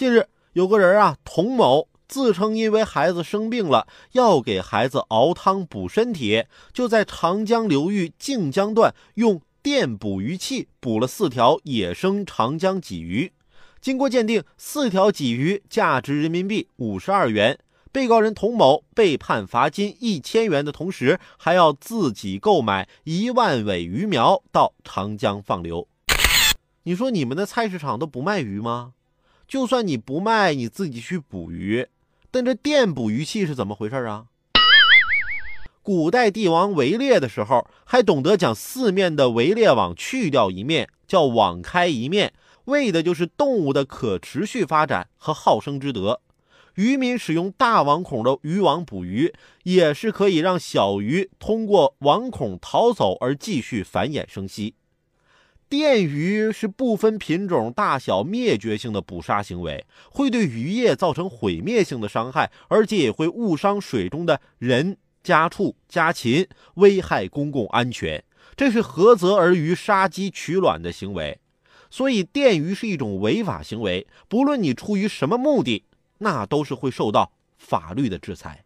近日，有个人啊，童某自称因为孩子生病了，要给孩子熬汤补身体，就在长江流域靖江段用电捕鱼器捕了四条野生长江鲫鱼。经过鉴定，四条鲫鱼价值人民币五十二元。被告人童某被判罚金一千元的同时，还要自己购买一万尾鱼苗到长江放流。你说你们的菜市场都不卖鱼吗？就算你不卖，你自己去捕鱼。但这电捕鱼器是怎么回事啊？古代帝王围猎的时候，还懂得将四面的围猎网去掉一面，叫网开一面，为的就是动物的可持续发展和好生之德。渔民使用大网孔的渔网捕鱼，也是可以让小鱼通过网孔逃走而继续繁衍生息。电鱼是不分品种大小灭绝性的捕杀行为，会对渔业造成毁灭性的伤害，而且也会误伤水中的人、家畜、家禽，危害公共安全。这是何泽而渔杀鸡取卵的行为。所以，电鱼是一种违法行为，不论你出于什么目的，那都是会受到法律的制裁。